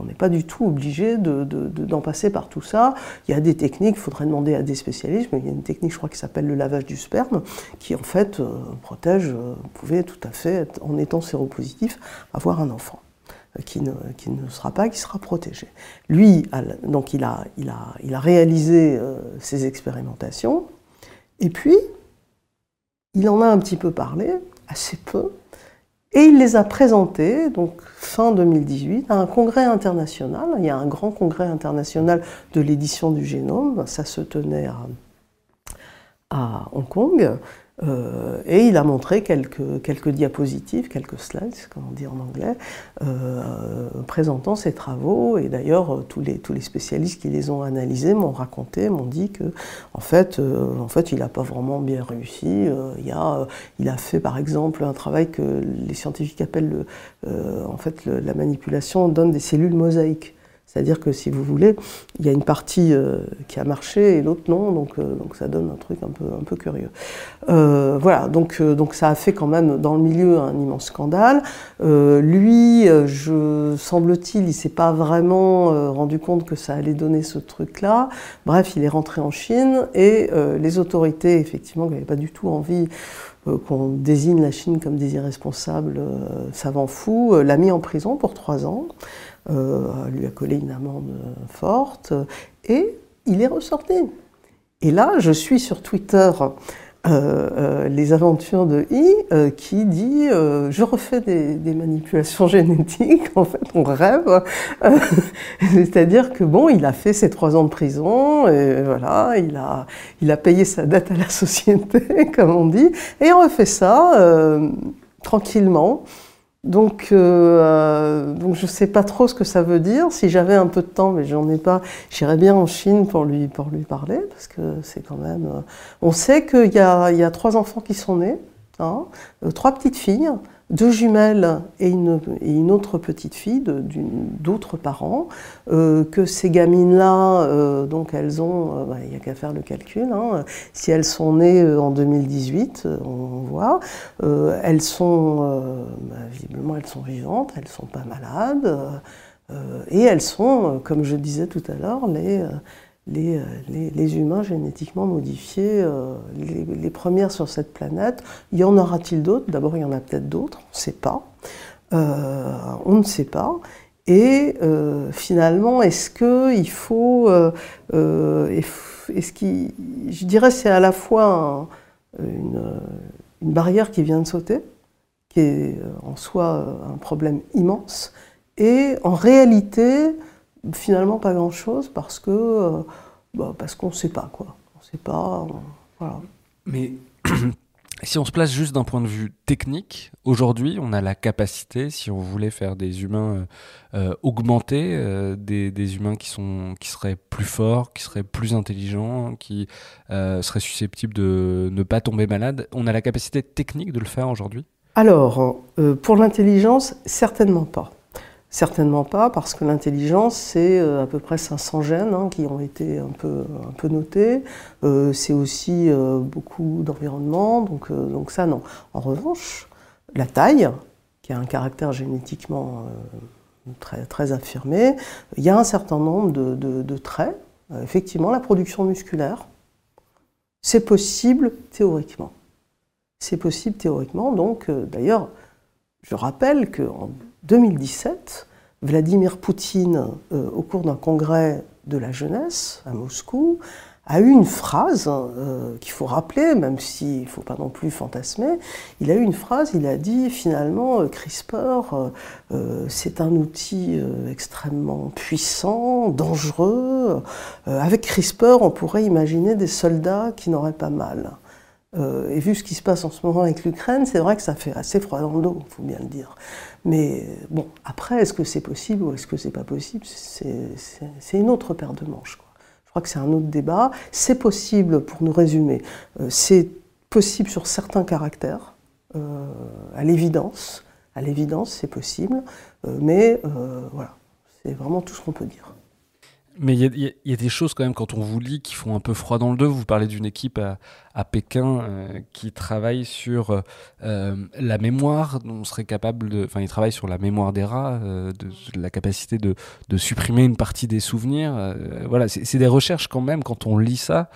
On n'est pas du tout obligé d'en passer par tout ça. Il y a des techniques, il faudrait demander à des spécialistes, mais il y a une technique, je crois, qui s'appelle le lavage du sperme, qui en fait euh, protège, euh, vous pouvez tout à fait, en étant séropositif, avoir un enfant euh, qui ne, sera pas, qui sera protégé. Lui, donc il a, il a, il a réalisé ses expérimentations, et puis il en a un petit peu parlé, assez peu, et il les a présentés, donc fin 2018, à un congrès international. Il y a un grand congrès international de l'édition du génome. Ça se tenait à, à Hong Kong. Euh, et il a montré quelques, quelques, diapositives, quelques slides, comme on dit en anglais, euh, présentant ses travaux. Et d'ailleurs, tous les, tous les spécialistes qui les ont analysés m'ont raconté, m'ont dit que, en fait, euh, en fait il n'a pas vraiment bien réussi. il, a, il a fait, par exemple, un travail que les scientifiques appellent le, en fait, la manipulation donne des cellules mosaïques. C'est-à-dire que si vous voulez, il y a une partie euh, qui a marché et l'autre non, donc, euh, donc ça donne un truc un peu, un peu curieux. Euh, voilà, donc, donc ça a fait quand même dans le milieu un immense scandale. lui, je semble-t-il, il s'est pas vraiment rendu compte que ça allait donner ce truc-là. Bref, il est rentré en Chine et les autorités, effectivement, qui n'avaient pas du tout envie qu'on désigne la Chine comme des irresponsables savants fous, l'a mis en prison pour trois ans. Euh, lui a collé une amende forte, et il est ressorti. Et là, je suis sur Twitter euh, euh, les aventures de I qui dit je refais des, manipulations génétiques. En fait, on rêve. C'est-à-dire que bon, il a fait ses trois ans de prison et voilà, il a, il a payé sa dette à la société, comme on dit, et il refait ça tranquillement. Donc, euh, euh, donc je ne sais pas trop ce que ça veut dire. Si j'avais un peu de temps, mais j'en ai pas, j'irais bien en Chine pour lui, parler, parce que c'est quand même... Euh, on sait qu'il y, y a, trois enfants qui sont nés, hein, trois petites filles, deux jumelles et une, autre petite fille d'autres parents, euh, que ces gamines-là, euh, donc elles ont, euh, bah, il n'y a qu'à faire le calcul, hein, si elles sont nées en 2018, on voit, elles sont, bah, visiblement elles sont vivantes, elles ne sont pas malades, et elles sont, comme je disais tout à l'heure, les euh, les, les, humains génétiquement modifiés, euh, les, premières sur cette planète. Y en aura-t-il d'autres? D'abord, il y en a peut-être d'autres, on ne sait pas. Euh, on ne sait pas. Et finalement, est-ce qu'il faut... est-ce je dirais c'est à la fois une, barrière qui vient de sauter, qui est en soi un problème immense, et en réalité finalement pas grand chose parce que euh, bah, parce qu'on ne sait pas quoi. On sait pas. voilà. Mais si on se place juste d'un point de vue technique, aujourd'hui, on a la capacité, si on voulait faire des humains euh, euh, augmentés, des, des, humains qui, sont, qui seraient plus forts, qui seraient plus intelligents, qui seraient susceptibles de ne pas tomber malades, on a la capacité technique de le faire aujourd'hui? Alors, pour l'intelligence, certainement pas. Certainement pas, parce que l'intelligence, c'est euh, à peu près 500 gènes hein, qui ont été un peu, un peu notés. Euh, c'est aussi euh, beaucoup d'environnement, donc, donc ça, non. En revanche, la taille, qui a un caractère génétiquement très, très affirmé, il y a un certain nombre de, traits. effectivement, la production musculaire, c'est possible théoriquement. C'est possible théoriquement, donc d'ailleurs, je rappelle qu'en 2017, Vladimir Poutine, euh, au cours d'un congrès de la jeunesse à Moscou, a eu une phrase euh, qu'il faut rappeler, même s'il ne faut pas non plus fantasmer. Il a eu une phrase, il a dit finalement euh, CRISPR, c'est un outil extrêmement puissant, dangereux. avec CRISPR, on pourrait imaginer des soldats qui n'auraient pas mal. Euh, et vu ce qui se passe en ce moment avec l'Ukraine, c'est vrai que ça fait assez froid dans le dos, il faut bien le dire. Mais bon, après, est-ce que c'est possible ou est-ce que c'est pas possible? C'est une autre paire de manches. Quoi. Je crois que c'est un autre débat. C'est possible, pour nous résumer, euh, c'est possible sur certains caractères, euh, à l'évidence. À l'évidence, c'est possible. mais voilà, c'est vraiment tout ce qu'on peut dire. Mais il y, a des choses quand même quand on vous lit qui font un peu froid dans le dos. Vous parlez d'une équipe à, Pékin euh, qui travaille sur euh, la mémoire. On serait capable enfin, ils travaillent sur la mémoire des rats, euh, la capacité de, supprimer une partie des souvenirs. voilà, c'est des recherches quand même quand on lit ça.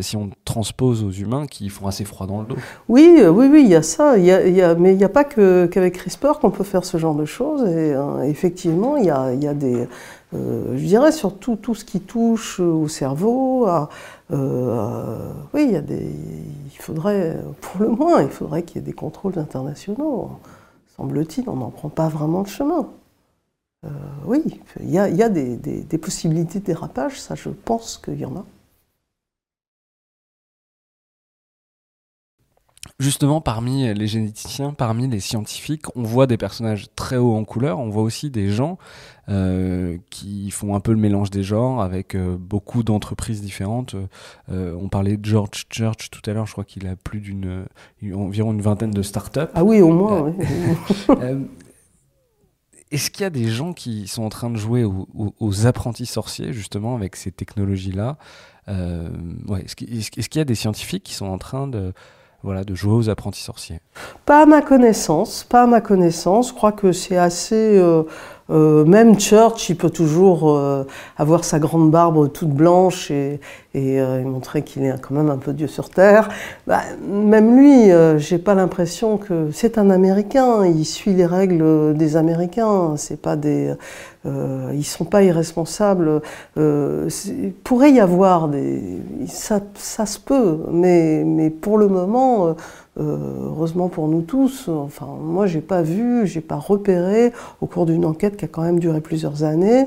si on transpose aux humains qui font assez froid dans le dos. Oui, oui, oui, il y a ça. Y y a, mais il n'y a pas qu'avec CRISPR qu'on peut faire ce genre de choses. Et effectivement, il y a, y a des euh, je dirais surtout tout ce qui touche au cerveau. Euh, oui, il, y a des, il faudrait, pour le moins, il faudrait qu'il y ait des contrôles internationaux. Semble-t-il, on n'en prend pas vraiment de chemin. Euh, oui, il y a, des, des, possibilités de dérapage, ça je pense qu'il y en a. Justement, parmi les généticiens, parmi les scientifiques, on voit des personnages très hauts en couleur, on voit aussi des gens euh, qui font un peu le mélange des genres avec euh, beaucoup d'entreprises différentes. Euh, on parlait de George Church tout à l'heure, je crois qu'il a plus d'une environ une vingtaine de startups. Ah oui, au moins. Est-ce qu'il y a des gens qui sont en train de jouer aux, apprentis sorciers, justement, avec ces technologies-là? Ouais, Est-ce qu'il y a des scientifiques qui sont en train de, voilà, de jouer aux apprentis sorciers Pas à ma connaissance, pas à ma connaissance. Je crois que c'est assez. Euh, euh, même Church, il peut toujours euh, avoir sa grande barbe toute blanche et, et montrer qu'il est quand même un peu Dieu sur terre. Bah, même lui, j'ai pas l'impression que c'est un Américain. Il suit les règles des Américains. C'est pas des. Euh, ils sont pas irresponsables. Euh, pourrait y avoir des. Ça, ça se peut, mais, mais pour le moment, euh, heureusement pour nous tous, enfin, moi, j'ai pas vu, j'ai pas repéré au cours d'une enquête qui a quand même duré plusieurs années.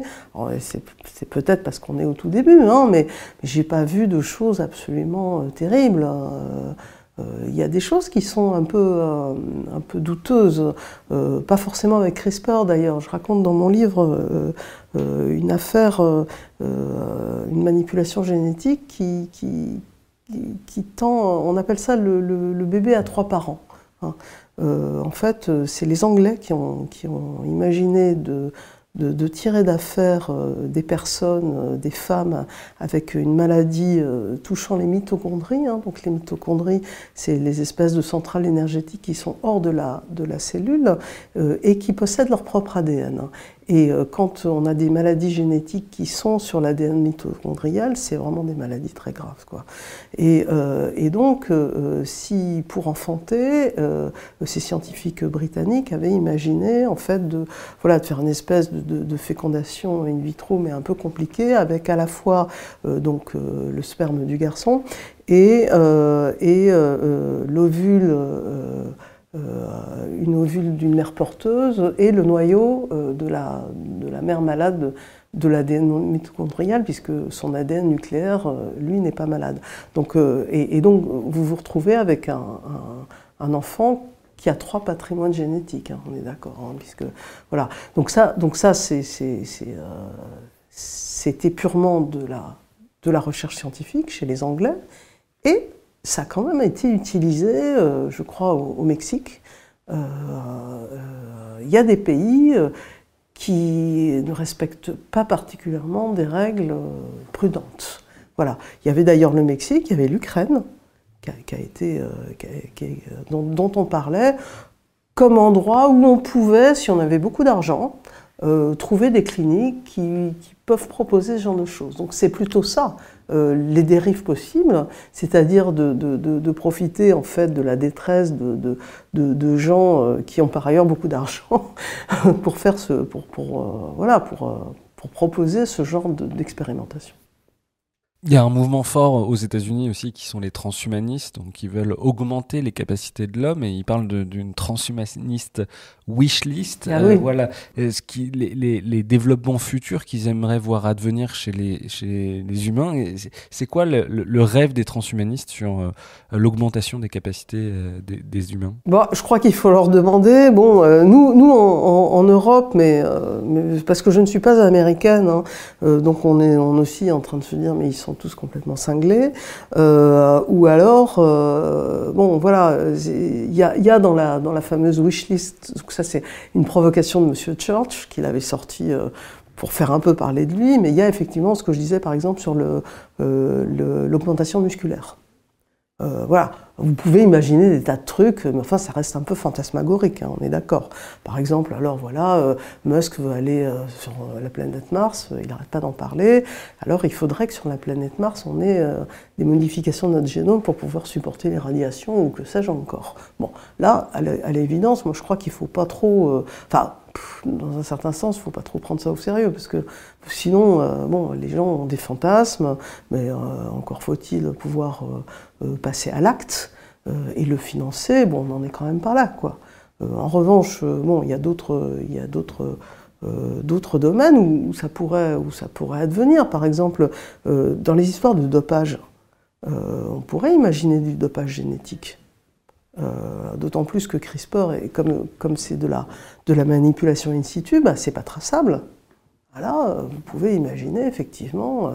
C'est peut-être parce qu'on est au tout début, hein, mais, j'ai pas vu de choses absolument euh, terribles. Euh, il y a des choses qui sont un peu, euh, un peu douteuses, euh, pas forcément avec CRISPR d'ailleurs. Je raconte dans mon livre une affaire, une manipulation génétique qui, qui, tend, on appelle ça le, bébé à trois parents. Hein. en fait, c'est les Anglais qui ont, imaginé de tirer d'affaire euh, des personnes, euh, des femmes avec une maladie euh, touchant les mitochondries. Hein. Donc les mitochondries, c'est les espèces de centrales énergétiques qui sont hors de la, de la cellule et qui possèdent leur propre ADN. Et euh, quand on a des maladies génétiques qui sont sur l'ADN mitochondrial, c'est vraiment des maladies très graves. Quoi. Et, euh, donc, euh, si pour enfanter, ces scientifiques britanniques avaient imaginé en fait de, voilà, de faire une espèce de, de, fécondation in vitro, mais un peu compliquée, avec à la fois donc, le sperme du garçon et, et l'ovule une ovule d'une mère porteuse et le noyau euh, de, la, de la mère malade de l'ADN mitochondrial, puisque son ADN nucléaire, euh, lui, n'est pas malade. Donc, et, donc, vous vous retrouvez avec un, un, enfant qui a trois patrimoines génétiques, hein, on est d'accord, hein, puisque voilà. Donc ça, donc ça, c'était purement de la, de la recherche scientifique chez les Anglais, et ça a quand même été utilisé, euh, je crois, au, Mexique. Euh, euh, il y a des pays qui ne respectent pas particulièrement des règles prudentes. Voilà. Il y avait d'ailleurs le Mexique, il y avait l'Ukraine, dont, on parlait comme endroit où on pouvait, si on avait beaucoup d'argent, trouver des cliniques qui, peuvent proposer ce genre de choses. Donc c'est plutôt ça euh, les dérives possibles, c'est-à-dire de, profiter en fait de la détresse de, gens euh, qui ont par ailleurs beaucoup d'argent pour faire ce, pour, euh, voilà, pour, pour proposer ce genre d'expérimentation. Il y a un mouvement fort aux États-Unis aussi qui sont les transhumanistes, donc qui veulent augmenter les capacités de l'homme et ils parlent d'une transhumaniste wish list. Ah euh, voilà, ce qui, les, les, développements futurs qu'ils aimeraient voir advenir chez les, chez les humains. C'est quoi le, le, rêve des transhumanistes sur euh, l'augmentation des capacités euh, des, des, humains? Bon, Je crois qu'il faut leur demander. Bon, nous, nous en, en, Europe, mais, mais, parce que je ne suis pas américaine, hein, donc on est on aussi en train de se dire mais ils sont tous complètement cinglés, euh, ou alors, euh, bon voilà, il y a, dans, la, dans la fameuse wishlist, c'est une provocation de Monsieur Church qu'il avait sorti euh, pour faire un peu parler de lui, mais il y a effectivement ce que je disais par exemple sur l'augmentation musculaire. Euh, voilà, vous pouvez imaginer des tas de trucs, mais enfin ça reste un peu fantasmagorique, hein, on est d'accord. Par exemple, alors voilà, euh, Musk veut aller euh, sur la planète Mars, il n'arrête pas d'en parler, alors il faudrait que sur la planète Mars on ait des modifications de notre génome pour pouvoir supporter les radiations ou que sais-je encore. Bon, là, à l'évidence, moi je crois qu'il ne faut pas trop... Enfin, dans un certain sens, il ne faut pas trop prendre ça au sérieux, parce que sinon, bon, les gens ont des fantasmes, mais encore faut-il pouvoir passer à l'acte et le financer. Bon, on n'en est quand même pas là, quoi. en revanche, bon, il y a d'autres, domaines où, ça pourrait, advenir. Par exemple, dans les histoires de dopage, on pourrait imaginer du dopage génétique. Euh, d'autant plus que CRISPR, et comme, comme c'est de la, manipulation in situ, bah, c'est pas traçable. Voilà, vous pouvez imaginer effectivement, euh,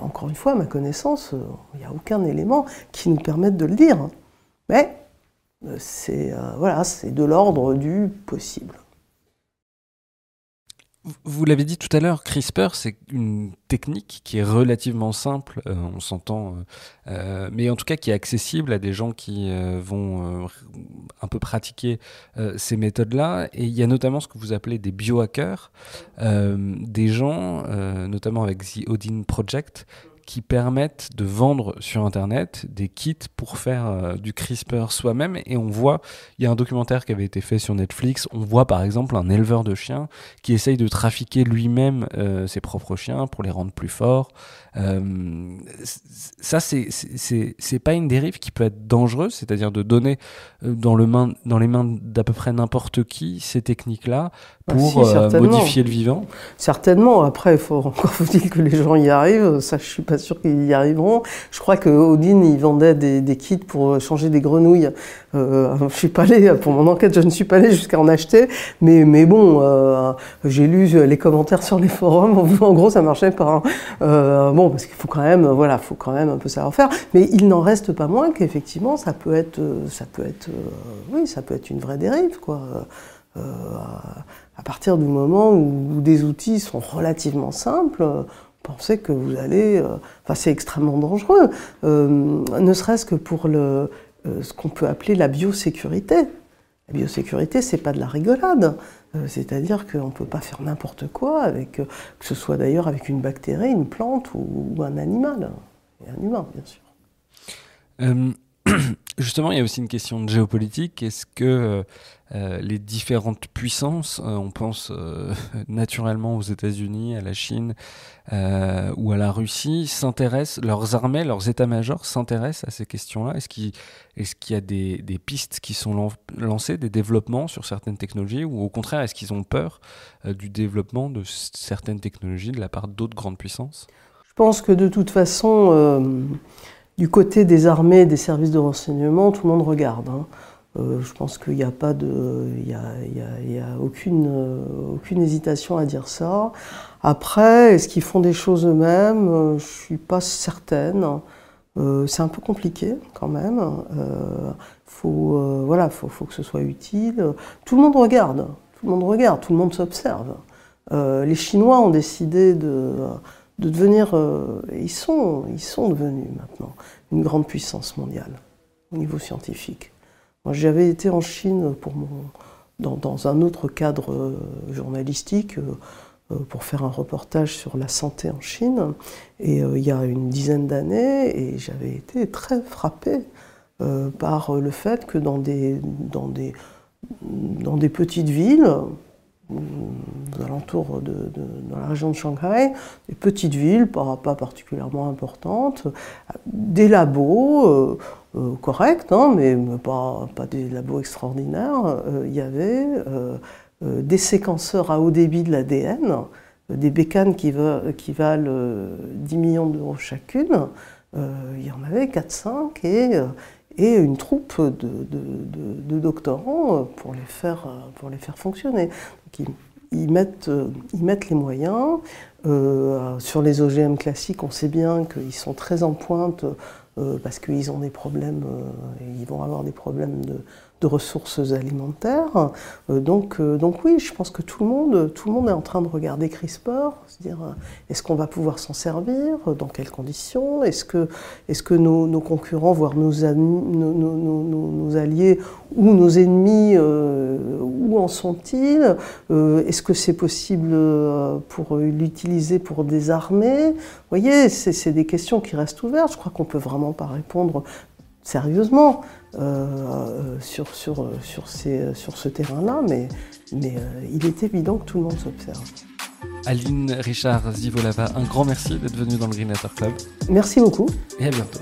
encore une fois, à ma connaissance, euh, il n'y a aucun élément qui nous permette de le dire. Mais c'est voilà, c'est de l'ordre du possible. Vous l'avez dit tout à l'heure, CRISPR, c'est une technique qui est relativement simple, euh, on s'entend, euh, euh, mais en tout cas qui est accessible à des gens qui vont un peu pratiquer ces méthodes-là. Et il y a notamment ce que vous appelez des biohackers, des gens, notamment avec The Odin Project, qui permettent de vendre sur Internet des kits pour faire euh, du CRISPR soi-même. Et on voit, il y a un documentaire qui avait été fait sur Netflix, on voit par exemple un éleveur de chiens qui essaye de trafiquer lui-même euh, ses propres chiens pour les rendre plus forts. Euh, ça, c'est pas une dérive qui peut être dangereuse, c'est-à-dire de donner dans, le main, dans les mains d'à peu près n'importe qui ces techniques-là bah, pour modifier le vivant Certainement. Après, il faut encore dire que les gens y arrivent. Ça, je suis pas sûr qu'ils y arriveront. Je crois que Odin, il vendait des, kits pour changer des grenouilles. Euh, je suis pas allé pour mon enquête, je ne suis pas allé jusqu'à en acheter, mais, mais bon, euh, j'ai lu les commentaires sur les forums. En gros, ça marchait pas. Euh, bon, parce qu'il faut quand même, voilà, faut quand même un peu savoir faire. Mais il n'en reste pas moins qu'effectivement, ça peut être, ça peut être, oui, ça peut être une vraie dérive, quoi. à partir du moment où des outils sont relativement simples, pensez que vous allez... Euh, enfin, c'est extrêmement dangereux, euh, ne serait-ce que pour le, euh, ce qu'on peut appeler la biosécurité. La biosécurité, c'est pas de la rigolade. C'est-à-dire qu'on ne peut pas faire n'importe quoi, avec, que ce soit d'ailleurs avec une bactérie, une plante ou, un animal. Et un humain, bien sûr. Justement, il y a aussi une question de géopolitique. Est-ce que euh, euh, les différentes puissances, euh, on pense naturellement aux États-Unis, à la Chine ou à la Russie, s'intéressent, leurs armées, leurs états-majors s'intéressent à ces questions-là? Est-ce qu'il y a des, pistes qui sont lancées, des développements sur certaines technologies, ou au contraire, est-ce qu'ils ont peur du développement de certaines technologies de la part d'autres grandes puissances? Je pense que de toute façon du côté des armées et des services de renseignement, tout le monde regarde. Hein. Euh, je pense qu'il n'y a pas de, il y a, aucune, euh, aucune hésitation à dire ça. Après, est-ce qu'ils font des choses eux-mêmes? Euh, Je suis pas certaine. c'est un peu compliqué quand même. faut, voilà, faut, que ce soit utile. Tout le monde regarde. Tout le monde regarde. Tout le monde s'observe. les Chinois ont décidé de de devenir, euh, ils, sont, ils sont devenus maintenant une grande puissance mondiale au niveau scientifique. Moi, j'avais été en Chine dans, un autre cadre euh, journalistique euh, pour faire un reportage sur la santé en Chine, et il y a une dizaine d'années, et j'avais été très frappé par le fait que dans des, dans des, dans des petites villes, aux alentours de, dans la région de Shanghai, des petites villes, pas, pas particulièrement importantes, des labos euh, euh, corrects, hein, mais pas, pas, des labos extraordinaires. Euh, il y avait des séquenceurs à haut débit de l'ADN, des bécanes qui, qui valent 10 millions d'euros chacune. il y en avait 4-5 et et une troupe de, doctorants pour les faire, pour les faire fonctionner. ils, mettent, ils mettent les moyens. Euh, sur les OGM classiques, on sait bien qu'ils sont très en pointe euh, parce qu'ils ont des problèmes, euh, ils vont avoir des problèmes de, de ressources alimentaires. Euh, donc, euh, donc oui, je pense que tout le monde, tout le monde est en train de regarder CRISPR, se dire euh, est-ce qu'on va pouvoir s'en servir, dans quelles conditions, est-ce que, est que nos, concurrents, voire nos, alliés ou nos ennemis, où en sont-ils? Est-ce que c'est possible pour l'utiliser pour des armées Vous voyez, c'est des questions qui restent ouvertes. Je crois qu'on ne peut vraiment pas répondre sérieusement euh, sur, sur, sur, ces, sur ce terrain-là, mais, mais euh, il est évident que tout le monde s'observe. Aline Richard Zivolava, un grand merci d'être venue dans le Green Club. Merci beaucoup. Et à bientôt.